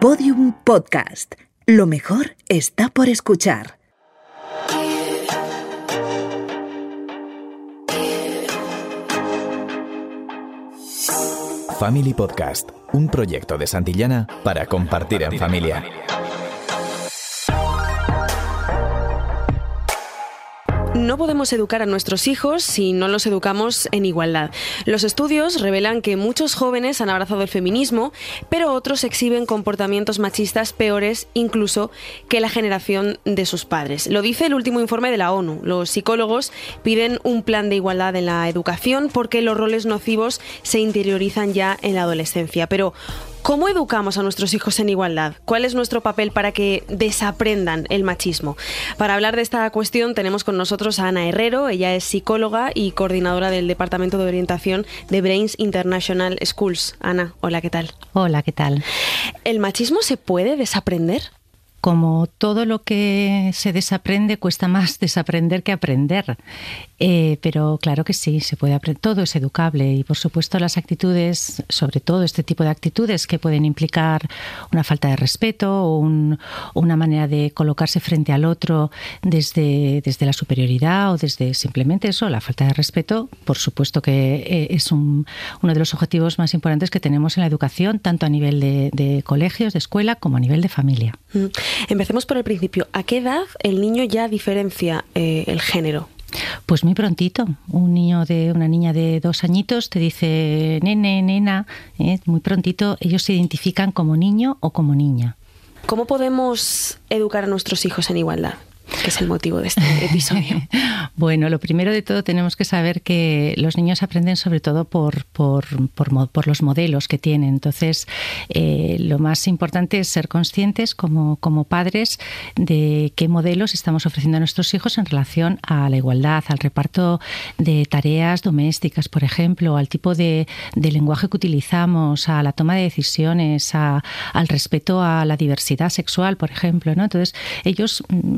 Podium Podcast. Lo mejor está por escuchar. Family Podcast, un proyecto de Santillana para compartir en familia. No podemos educar a nuestros hijos si no los educamos en igualdad. Los estudios revelan que muchos jóvenes han abrazado el feminismo, pero otros exhiben comportamientos machistas peores incluso que la generación de sus padres. Lo dice el último informe de la ONU. Los psicólogos piden un plan de igualdad en la educación porque los roles nocivos se interiorizan ya en la adolescencia. Pero ¿Cómo educamos a nuestros hijos en igualdad? ¿Cuál es nuestro papel para que desaprendan el machismo? Para hablar de esta cuestión tenemos con nosotros a Ana Herrero, ella es psicóloga y coordinadora del Departamento de Orientación de Brains International Schools. Ana, hola, ¿qué tal? Hola, ¿qué tal? ¿El machismo se puede desaprender? Como todo lo que se desaprende cuesta más desaprender que aprender. Eh, pero claro que sí, se puede aprender. Todo es educable y por supuesto las actitudes, sobre todo este tipo de actitudes que pueden implicar una falta de respeto o una manera de colocarse frente al otro desde, desde la superioridad o desde simplemente eso, la falta de respeto, por supuesto que eh, es uno de los objetivos más importantes que tenemos en la educación, tanto a nivel de, colegios, de escuela, como a nivel de familia. Mm. Empecemos por el principio. ¿A qué edad el niño ya diferencia eh, el género? Pues muy prontito. Un niño de una niña de dos añitos te dice nene, nena, ¿eh? muy prontito ellos se identifican como niño o como niña. ¿Cómo podemos educar a nuestros hijos en igualdad? Que es el motivo de este episodio? bueno, lo primero de todo tenemos que saber que los niños aprenden sobre todo por, por, por, los modelos que tienen. Entonces, eh, lo más importante es ser conscientes como, como padres de qué modelos estamos ofreciendo a nuestros hijos en relación a la igualdad, al reparto de tareas domésticas, por ejemplo, al tipo de, de lenguaje que utilizamos, a la toma de decisiones, a, al respeto a la diversidad sexual, por ejemplo. ¿no? Entonces, ellos mm,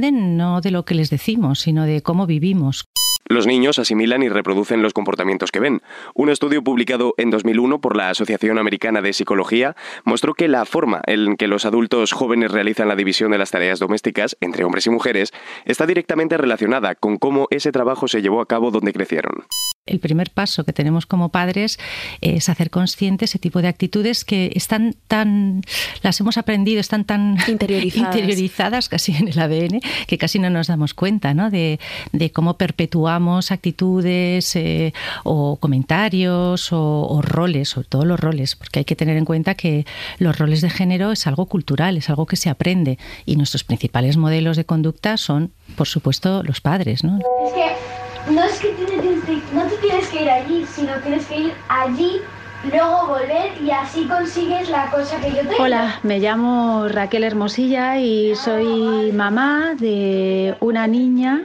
no de lo que les decimos, sino de cómo vivimos. Los niños asimilan y reproducen los comportamientos que ven. Un estudio publicado en 2001 por la Asociación Americana de Psicología mostró que la forma en que los adultos jóvenes realizan la división de las tareas domésticas entre hombres y mujeres está directamente relacionada con cómo ese trabajo se llevó a cabo donde crecieron. El primer paso que tenemos como padres es hacer consciente ese tipo de actitudes que están tan, las hemos aprendido, están tan interiorizadas, casi en el ADN, que casi no nos damos cuenta ¿no? de, cómo perpetuamos actitudes eh, o comentarios o, o, roles, sobre todo los roles, porque hay que tener en cuenta que los roles de género es algo cultural, es algo que se aprende y nuestros principales modelos de conducta son, por supuesto, los padres. ¿no? No es que tienes, no te tienes que ir allí, sino tienes que ir allí, luego volver y así consigues la cosa que yo tengo. Hola, me llamo Raquel Hermosilla y soy mamá de una niña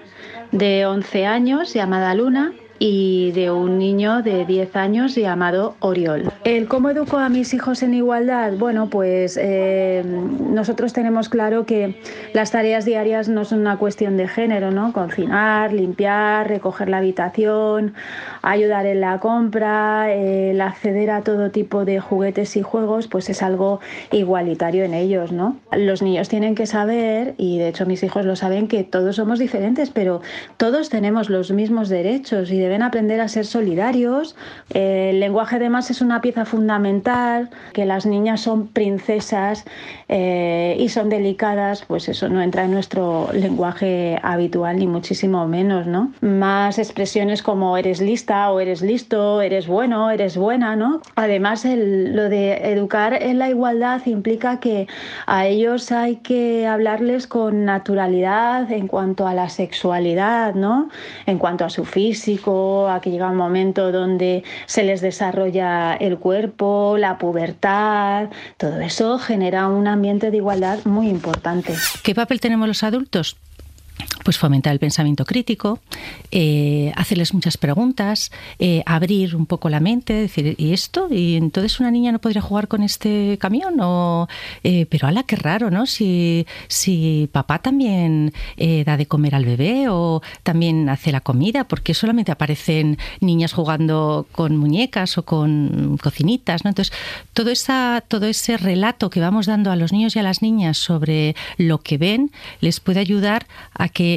de 11 años llamada Luna y de un niño de 10 años llamado Oriol. ¿El cómo educo a mis hijos en igualdad? Bueno, pues eh, nosotros tenemos claro que las tareas diarias no son una cuestión de género, ¿no? Cocinar, limpiar, recoger la habitación, ayudar en la compra, el acceder a todo tipo de juguetes y juegos, pues es algo igualitario en ellos, ¿no? Los niños tienen que saber, y de hecho mis hijos lo saben, que todos somos diferentes, pero todos tenemos los mismos derechos y deben aprender a ser solidarios. El lenguaje además es una pieza fundamental, que las niñas son princesas eh, y son delicadas, pues eso no entra en nuestro lenguaje habitual ni muchísimo menos, ¿no? Más expresiones como eres lista o eres listo, eres bueno, eres buena, ¿no? Además, lo de educar en la igualdad implica que a ellos hay que hablarles con naturalidad en cuanto a la sexualidad, ¿no? En cuanto a su físico, a que llega un momento donde se les desarrolla el cuerpo, la pubertad, todo eso genera un ambiente de igualdad muy importante. ¿Qué papel tenemos los adultos? Pues fomentar el pensamiento crítico, eh, hacerles muchas preguntas, eh, abrir un poco la mente, decir, ¿y esto? ¿Y entonces una niña no podría jugar con este camión? O, eh, pero ala, qué raro, ¿no? Si, si papá también da de comer al bebé o también hace la comida, porque solamente aparecen niñas jugando con muñecas o con cocinitas, ¿no? Entonces, todo, esa, todo ese relato que vamos dando a los niños y a las niñas sobre lo que ven les puede ayudar a que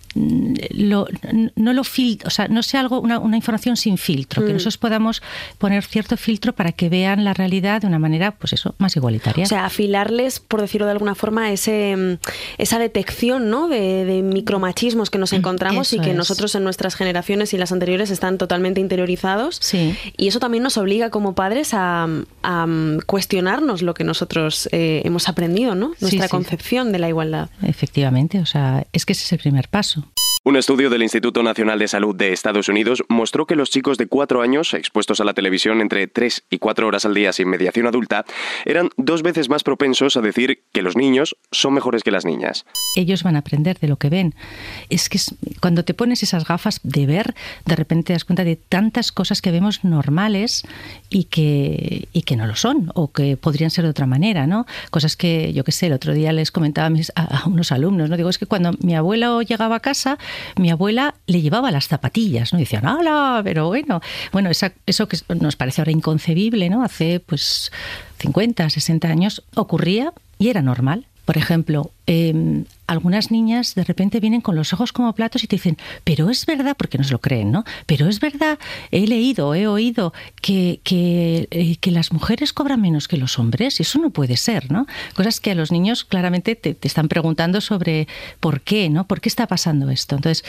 lo, no lo o sea, no sea algo una, información sin filtro, que mm. nosotros podamos poner cierto filtro para que vean la realidad de una manera, pues eso, más igualitaria. O sea, afilarles, por decirlo de alguna forma, ese, esa detección ¿no? de, micromachismos que nos mm, encontramos y que nosotros en nuestras generaciones y las anteriores están totalmente interiorizados. Sí. Y eso también nos obliga como padres a, cuestionarnos lo que nosotros eh, hemos aprendido, ¿no? Nuestra concepción de la igualdad. Efectivamente, o sea, es que ese es el primer paso. Un estudio del Instituto Nacional de Salud de Estados Unidos mostró que los chicos de 4 años, expuestos a la televisión entre 3 y 4 horas al día sin mediación adulta, eran dos veces más propensos a decir que los niños son mejores que las niñas. Ellos van a aprender de lo que ven. Es que cuando te pones esas gafas de ver, de repente te das cuenta de tantas cosas que vemos normales y que, y que no lo son, o que podrían ser de otra manera, ¿no? Cosas que, yo qué sé, el otro día les comentaba a, unos alumnos, ¿no? Digo, es que cuando mi abuelo llegaba a casa, mi abuela le llevaba las zapatillas, ¿no? Y decían, ¡hala! Pero bueno, bueno, eso que nos parece ahora inconcebible, ¿no? Hace pues 50, 60 años ocurría y era normal. Por ejemplo, em, algunas niñas de repente vienen con los ojos como platos y te dicen, pero es verdad, porque no se lo creen, ¿no? Pero es verdad, he leído, he oído que, que, eh, las mujeres cobran menos que los hombres y eso no puede ser, ¿no? Cosas que a los niños claramente te, te están preguntando sobre por qué, ¿no? ¿Por qué está pasando esto? Entonces,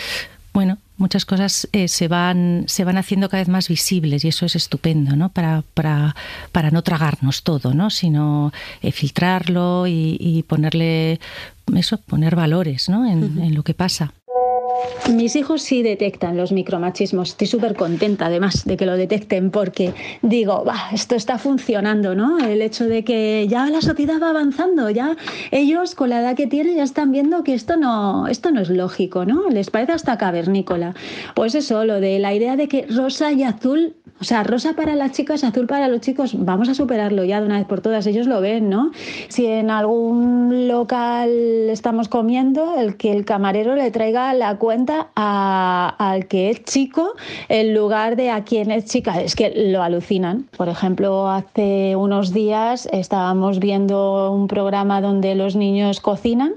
bueno, muchas cosas eh, se, van, se van haciendo cada vez más visibles y eso es estupendo, ¿no? Para, para, para no tragarnos todo, ¿no? Sino eh, filtrarlo y, ponerle, eso, poner valores, ¿no? en lo que pasa. Mis hijos sí detectan los micromachismos. Estoy súper contenta además de que lo detecten porque digo, esto está funcionando, ¿no? El hecho de que ya la sociedad va avanzando, ya ellos con la edad que tienen ya están viendo que esto no, esto no es lógico, ¿no? Les parece hasta cavernícola. Pues eso, lo de la idea de que rosa y azul o sea, rosa para las chicas, azul para los chicos, vamos a superarlo ya de una vez por todas, ellos lo ven, ¿no? Si en algún local estamos comiendo, el que el camarero le traiga la cuenta al que es chico en lugar de a quien es chica, es que lo alucinan. Por ejemplo, hace unos días estábamos viendo un programa donde los niños cocinan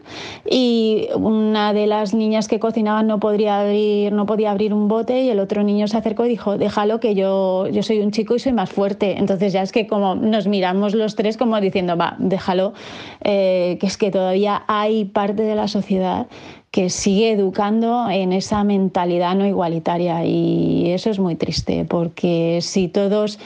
y una de las niñas que cocinaban no podría abrir, no podía abrir un bote y el otro niño se acercó y dijo, déjalo que yo yo, soy un chico y soy más fuerte. Entonces ya es que como nos miramos los tres como diciendo, va, déjalo, eh, que es que todavía hay parte de la sociedad que sigue educando en esa mentalidad no igualitaria y eso es muy triste porque si todos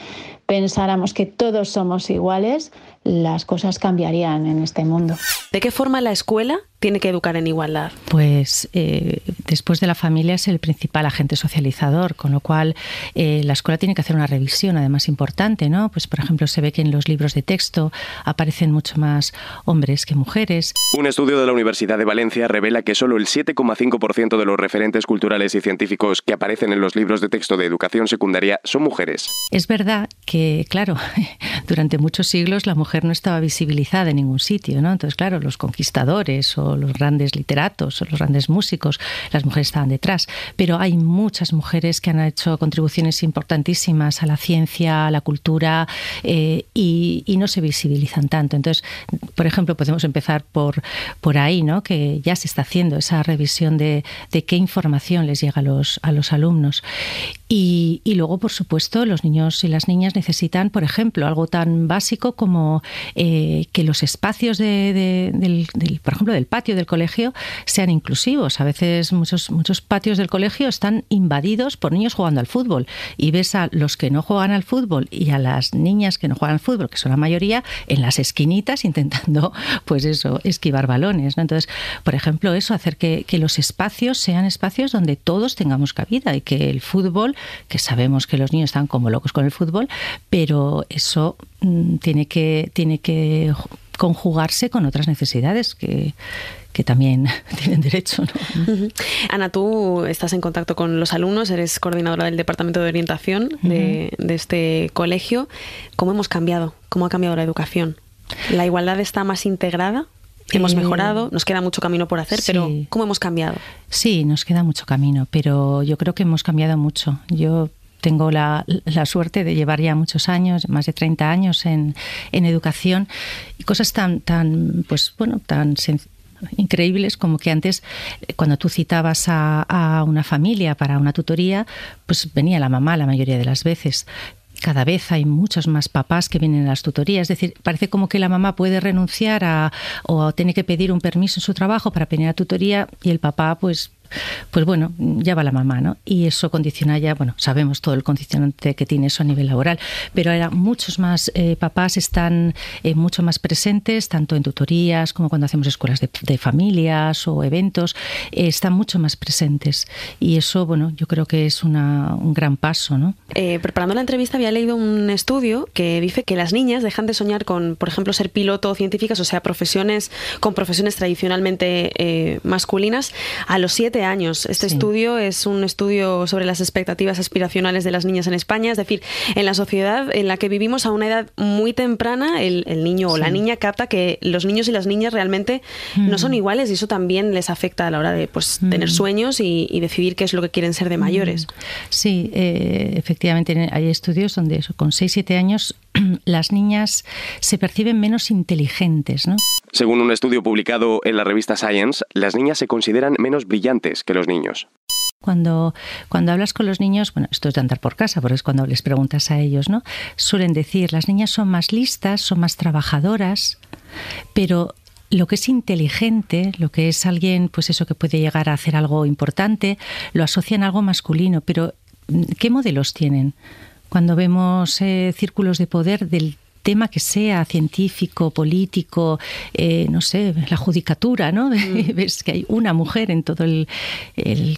pensáramos que todos somos iguales, las cosas cambiarían en este mundo. ¿De qué forma la escuela tiene que educar en igualdad? Pues eh, después de la familia es el principal agente socializador, con lo cual eh, la escuela tiene que hacer una revisión además importante, ¿no? Pues por ejemplo se ve que en los libros de texto aparecen mucho más hombres que mujeres. Un estudio de la Universidad de Valencia revela que solo el 7,5% de los referentes culturales y científicos que aparecen en los libros de texto de educación secundaria son mujeres. Es verdad que, claro, durante muchos siglos la mujer no estaba visibilizada en ningún sitio, ¿no? Entonces, claro, los conquistadores o los grandes literatos o los grandes músicos, las mujeres estaban detrás. Pero hay muchas mujeres que han hecho contribuciones importantísimas a la ciencia, a la cultura eh, y, no se visibilizan tanto. Entonces, por ejemplo, podemos empezar por, por ahí, ¿no? que ya se está haciendo esa revisión de, de qué información les llega a los, a los alumnos. Y, y, luego, por supuesto, los niños y las niñas necesitan, por ejemplo, algo tan básico como eh, que los espacios de, por ejemplo, del patio del colegio sean inclusivos. A veces muchos, muchos patios del colegio están invadidos por niños jugando al fútbol y ves a los que no juegan al fútbol y a las niñas que no juegan al fútbol, que son la mayoría, en las esquinitas intentando, pues eso, esquivar balones. Entonces, por ejemplo, eso, hacer que, que los espacios sean espacios donde todos tengamos cabida y que el fútbol, que sabemos que los niños están como locos con el fútbol, pero eso tiene que, tiene que conjugarse con otras necesidades que, que también tienen derecho. Ana, tú estás en contacto con los alumnos, eres coordinadora del Departamento de Orientación de, este colegio. ¿Cómo hemos cambiado? ¿Cómo ha cambiado la educación? ¿La igualdad está más integrada? Hemos eh, mejorado, nos queda mucho camino por hacer, pero ¿cómo hemos cambiado? Sí, nos queda mucho camino, pero yo creo que hemos cambiado mucho. Yo tengo la, suerte de llevar ya muchos años, más de 30 años en, en educación y cosas tan, tan, pues bueno, tan increíbles como que antes eh, cuando tú citabas a, a, una familia para una tutoría pues venía la mamá la mayoría de las veces cada vez hay muchos más papás que vienen a las tutorías. Es decir, parece como que la mamá puede renunciar a, o tiene que pedir un permiso en su trabajo para venir a tutoría y el papá, pues pues bueno, ya va la mamá, ¿no? Y eso condiciona ya, bueno, sabemos todo el condicionante que tiene eso a nivel laboral, pero ahora muchos más eh, papás están eh, mucho más presentes, tanto en tutorías como cuando hacemos escuelas de, familias o eventos, eh, están mucho más presentes. Y eso, bueno, yo creo que es una, un gran paso, ¿no? preparando la entrevista había leído un estudio que dice que las niñas dejan de soñar con, por ejemplo, ser piloto o científicas, o sea, profesiones con profesiones tradicionalmente masculinas, a los siete años. Este estudio es un estudio sobre las expectativas aspiracionales de las niñas en España, es decir, en la sociedad en la que vivimos a una edad muy temprana, el, niño o la niña capta que los niños y las niñas realmente no son mm. iguales y eso también les afecta a la hora de pues, tener mm. sueños y, decidir qué es lo que quieren ser de mm. mayores. Sí, eh, efectivamente hay estudios donde eso, con 6-7 años las niñas se perciben menos inteligentes. ¿no? Según un estudio publicado en la revista Science, las niñas se consideran menos brillantes que los niños. Cuando, cuando hablas con los niños, bueno, esto es de andar por casa, porque es cuando les preguntas a ellos, ¿no? Suelen decir, las niñas son más listas, son más trabajadoras, pero lo que es inteligente, lo que es alguien, pues eso que puede llegar a hacer algo importante, lo asocian a algo masculino, pero ¿qué modelos tienen? Cuando vemos eh, círculos de poder del tema que sea, científico, político, eh, no sé, la judicatura, ¿no? Mm. Ves que hay una mujer en todo el,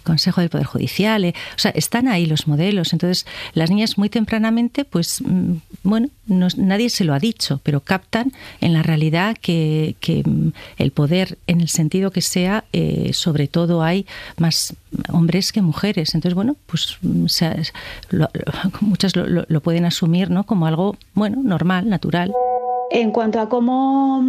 Consejo del Poder Judicial. Eh, o sea, están ahí los modelos. Entonces, las niñas muy tempranamente, pues, mm, bueno, nadie se lo ha dicho, pero captan en la realidad que, mm, el poder, en el sentido que sea, eh, sobre todo hay más hombres que mujeres. Entonces, bueno, pues muchas lo, lo, pueden asumir, ¿no? Como algo, bueno, normal, natural. En cuanto a cómo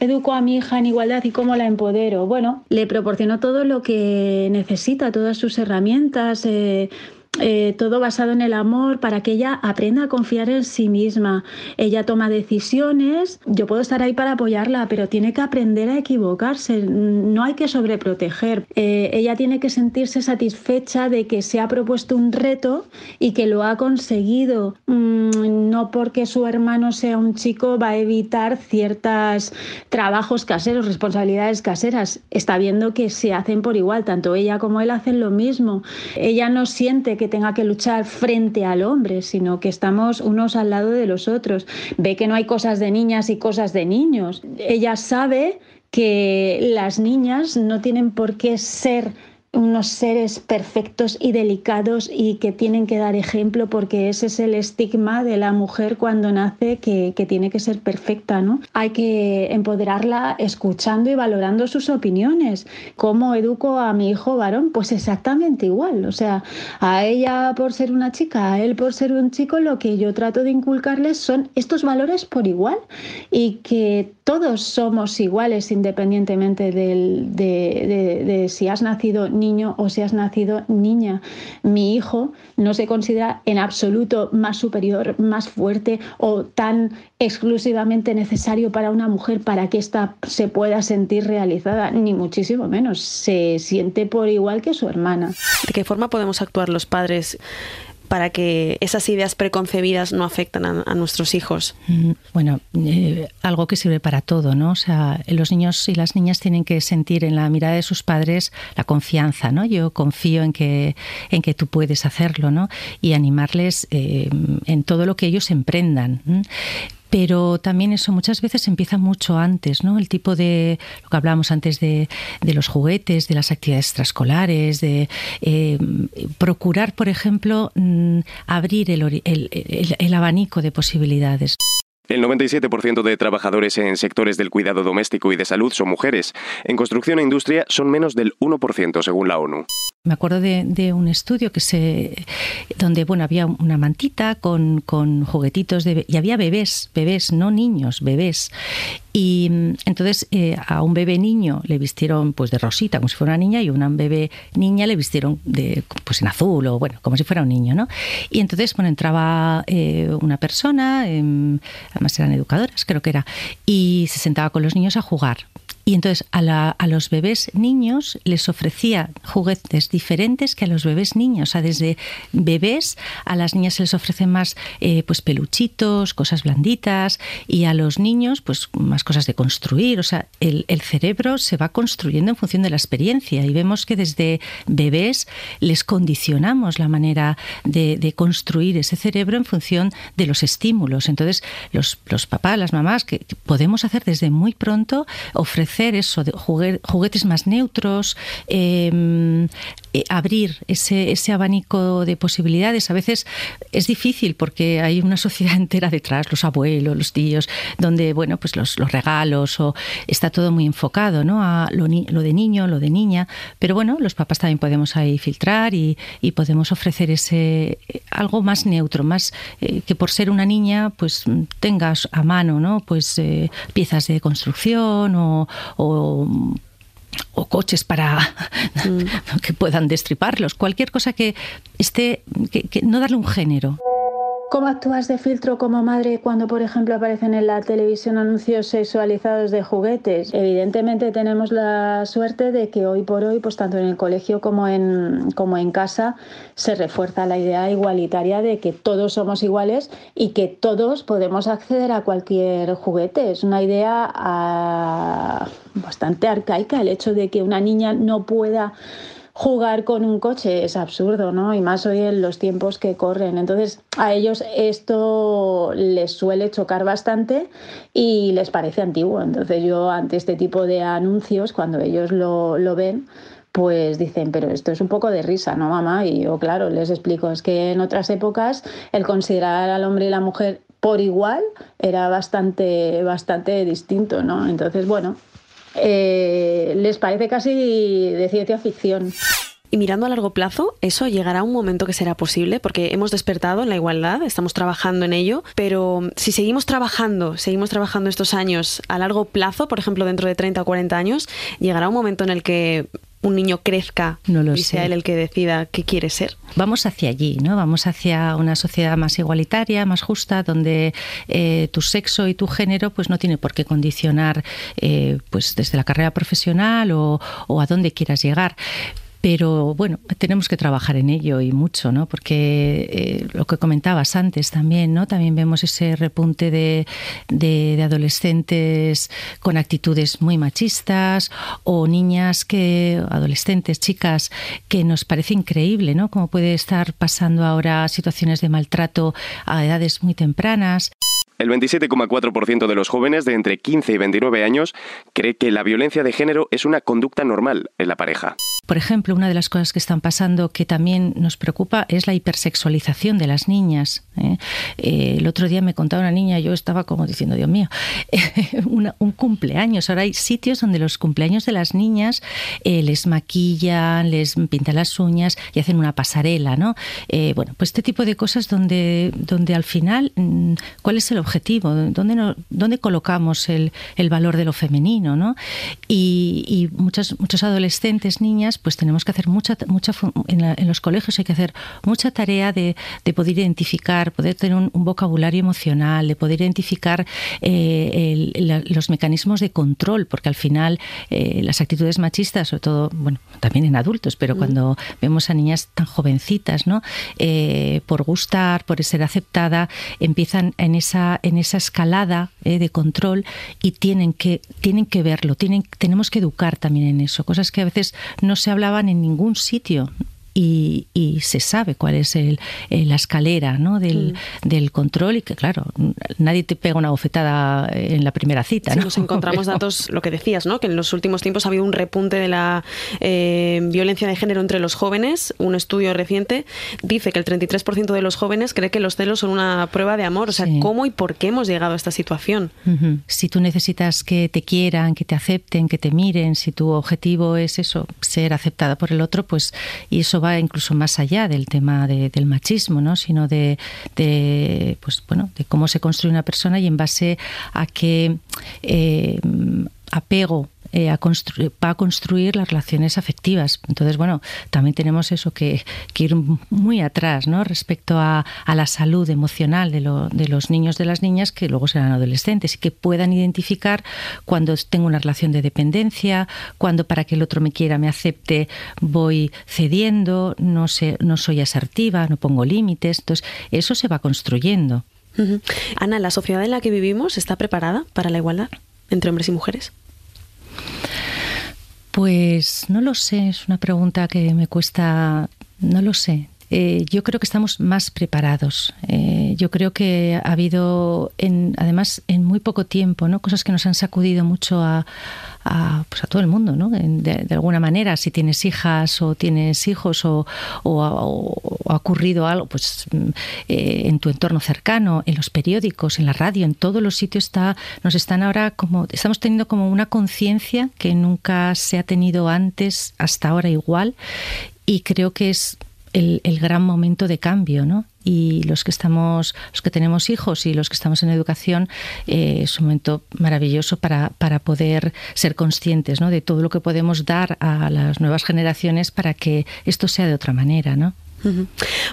educo a mi hija en igualdad y cómo la empodero, bueno, le proporciono todo lo que necesita, todas sus herramientas. Eh, eh, todo basado en el amor para que ella aprenda a confiar en sí misma. Ella toma decisiones, yo puedo estar ahí para apoyarla, pero tiene que aprender a equivocarse, no hay que sobreproteger. Eh, ella tiene que sentirse satisfecha de que se ha propuesto un reto y que lo ha conseguido. Mm, no porque su hermano sea un chico va a evitar ciertos trabajos caseros, responsabilidades caseras. Está viendo que se hacen por igual, tanto ella como él hacen lo mismo. Ella no siente que tenga que luchar frente al hombre, sino que estamos unos al lado de los otros. Ve que no hay cosas de niñas y cosas de niños. Ella sabe que las niñas no tienen por qué ser unos seres perfectos y delicados y que tienen que dar ejemplo porque ese es el estigma de la mujer cuando nace que, tiene que ser perfecta, ¿no? Hay que empoderarla escuchando y valorando sus opiniones. ¿Cómo educo a mi hijo varón? Pues exactamente igual. O sea, a ella por ser una chica, a él por ser un chico, lo que yo trato de inculcarles son estos valores por igual y que todos somos iguales independientemente de, de si has nacido niño o si has nacido niña. Mi hijo no se considera en absoluto más superior, más fuerte o tan exclusivamente necesario para una mujer para que ésta se pueda sentir realizada, ni muchísimo menos. Se siente por igual que su hermana. ¿De qué forma podemos actuar los padres para que esas ideas preconcebidas no afecten a, nuestros hijos? Mm, bueno, eh, algo que sirve para todo, ¿no? O sea, los niños y las niñas tienen que sentir en la mirada de sus padres la confianza, ¿no? Yo confío en que, en que tú puedes hacerlo, ¿no? Y animarles eh, en todo lo que ellos emprendan pero también eso muchas veces empieza mucho antes, ¿no? El tipo de, lo que hablábamos antes de, los juguetes, de las actividades extraescolares, de eh, procurar, por ejemplo, mm, abrir el, el, abanico de posibilidades. El 97% de trabajadores en sectores del cuidado doméstico y de salud son mujeres. En construcción e industria son menos del 1% según la ONU. Me acuerdo de, un estudio que se donde bueno había una mantita con, con juguetitos de, y había bebés, bebés, no niños, bebés. Y mm, entonces eh, a un bebé niño le vistieron pues de rosita, como si fuera una niña, y a una bebé niña le vistieron de pues en azul o bueno, como si fuera un niño, ¿no? Y entonces bueno entraba eh, una persona, em, además eran educadoras, creo que era, y se sentaba con los niños a jugar. Y entonces a, los bebés niños les ofrecía juguetes diferentes que a los bebés niños. O sea, desde bebés a las niñas se les ofrecen más eh, pues peluchitos, cosas blanditas, y a los niños pues más cosas de construir. O sea, el, cerebro se va construyendo en función de la experiencia y vemos que desde bebés les condicionamos la manera de, construir ese cerebro en función de los estímulos. Entonces, los, papás, las mamás, que podemos hacer desde muy pronto, ofrecer eso, de juguetes más neutros, em, eh, abrir ese, ese abanico de posibilidades. A veces es difícil porque hay una sociedad entera detrás, los abuelos, los tíos, donde, bueno, pues los, regalos o está todo muy enfocado, ¿no? A lo, lo, de niño, lo de niña. Pero bueno, los papás también podemos ahí filtrar y, podemos ofrecer ese algo más neutro, más eh, que por ser una niña, pues tengas a mano, ¿no? Pues eh, piezas de construcción o, o coches para que puedan destriparlos, cualquier cosa que esté, que no darle un género. ¿Cómo actúas de filtro como madre cuando, por ejemplo, aparecen en la televisión anuncios sexualizados de juguetes? Evidentemente tenemos la suerte de que hoy por hoy, pues tanto en el colegio como en, como en casa, se refuerza la idea igualitaria de que todos somos iguales y que todos podemos acceder a cualquier juguete. Es una idea ah, bastante arcaica el hecho de que una niña no pueda jugar con un coche es absurdo, ¿no? Y más hoy en los tiempos que corren. Entonces, a ellos esto les suele chocar bastante y les parece antiguo. Entonces, yo ante este tipo de anuncios, cuando ellos lo, lo ven, pues dicen, pero esto es un poco de risa, ¿no, mamá? Y yo, claro, les explico, es que en otras épocas el considerar al hombre y la mujer por igual era bastante, bastante distinto, ¿no? Entonces, bueno, eh, les parece casi de ciencia ficción. Y mirando a largo plazo, eso llegará a un momento que será posible, porque hemos despertado en la igualdad, estamos trabajando en ello, pero si seguimos trabajando, seguimos trabajando estos años a largo plazo, por ejemplo, dentro de 30 o 40 años, llegará un momento en el que un niño crezca y sea él el que decida qué quiere ser. Vamos hacia allí, ¿no? Vamos hacia una sociedad más igualitaria, más justa, donde eh, tu sexo y tu género pues no tiene por qué condicionar eh, pues desde la carrera profesional o, o a dónde quieras llegar. Pero bueno, tenemos que trabajar en ello y mucho, ¿no? Porque eh, lo que comentabas antes también, ¿no? También vemos ese repunte de, de, adolescentes con actitudes muy machistas o niñas que, adolescentes, chicas, que nos parece increíble, ¿no? Cómo puede estar pasando ahora situaciones de maltrato a edades muy tempranas. El 27,4% de los jóvenes de entre 15 y 29 años cree que la violencia de género es una conducta normal en la pareja. Por ejemplo, una de las cosas que están pasando que también nos preocupa es la hipersexualización de las niñas. ¿eh? Eh, el otro día me contaba una niña, yo estaba como diciendo, Dios mío, un cumpleaños. Ahora hay sitios donde los cumpleaños de las niñas eh, les maquillan, les pintan las uñas y hacen una pasarela, ¿no? bueno, pues este tipo de cosas donde, donde al final, mm, ¿cuál es el objetivo? ¿Dónde, dónde colocamos el, el, valor de lo femenino, ¿no? Y, y muchos adolescentes, niñas, pues tenemos que hacer mucha, mucha en, los colegios hay que hacer mucha tarea de, poder identificar, poder tener un, vocabulario emocional, de poder identificar eh, los mecanismos de control, porque al final eh, las actitudes machistas, sobre todo, bueno, también en adultos, pero mm. cuando vemos a niñas tan jovencitas, ¿no? Eh, por gustar, por ser aceptada, empiezan en esa, en esa escalada de control y tienen que, tienen que verlo, tienen, tenemos que educar también en eso, cosas que a veces no se hablaban en ningún sitio y, se sabe cuál es el, la escalera ¿no? del, mm. del, control y que, claro, nadie te pega una bofetada en la primera cita. nos encontramos datos, lo que decías, ¿no? que en los últimos tiempos ha habido un repunte de la eh, violencia de género entre los jóvenes. Un estudio reciente dice que el 33% de los jóvenes cree que los celos son una prueba de amor. O sea, ¿cómo y por qué hemos llegado a esta situación? Si tú necesitas que te quieran, que te acepten, que te miren, si tu objetivo es eso, ser aceptada por el otro, pues y eso va incluso más allá del tema del machismo, ¿no? sino de, pues, bueno, de cómo se construye una persona y en base a qué eh, apego eh, construir las relaciones afectivas. Entonces, bueno, también tenemos eso que, ir muy atrás ¿no? respecto a, la salud emocional de, de, los niños, de las niñas, que luego serán adolescentes y que puedan identificar cuando tengo una relación de dependencia, cuando para que el otro me quiera, me acepte, voy cediendo, no, sé, no soy asertiva, no pongo límites. Entonces, eso se va construyendo. Ana, ¿la sociedad en la que vivimos está preparada para la igualdad entre hombres y mujeres? Pues no lo sé, es una pregunta que me cuesta, no lo sé. Eh, yo creo que estamos más preparados. Eh, yo creo que ha habido, en, además, en muy poco tiempo, ¿no? cosas que nos han sacudido mucho a, a, pues a todo el mundo, ¿no? De, alguna manera, si tienes hijas o tienes hijos o, ha ocurrido algo pues, eh, en tu entorno cercano, en los periódicos, en la radio, en todos los sitios está, nos están ahora como, estamos teniendo como una conciencia que nunca se ha tenido antes, hasta ahora igual, y creo que es el, gran momento de cambio, ¿no? Y los que estamos, los que tenemos hijos y los que estamos en educación, eh, es un momento maravilloso para, para poder ser conscientes ¿no? de todo lo que podemos dar a las nuevas generaciones para que esto sea de otra manera, ¿no?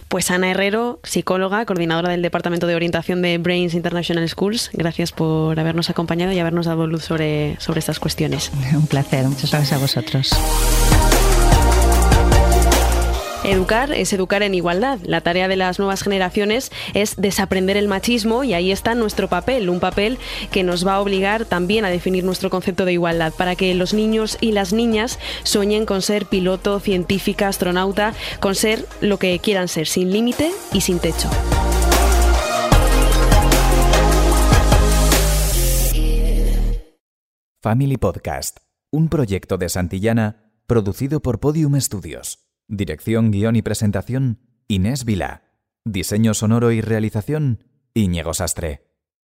Pues Ana Herrero, psicóloga, coordinadora del Departamento de Orientación de Brains International Schools, gracias por habernos acompañado y habernos dado luz sobre, sobre estas cuestiones. Un placer, muchas gracias a vosotros. Educar es educar en igualdad. La tarea de las nuevas generaciones es desaprender el machismo y ahí está nuestro papel, un papel que nos va a obligar también a definir nuestro concepto de igualdad para que los niños y las niñas sueñen con ser piloto, científica, astronauta, con ser lo que quieran ser, sin límite y sin techo. Family Podcast, un proyecto de Santillana producido por Podium Studios. Dirección, guion y presentación, Inés Vila. Diseño sonoro y realización, Íñigo Sastre.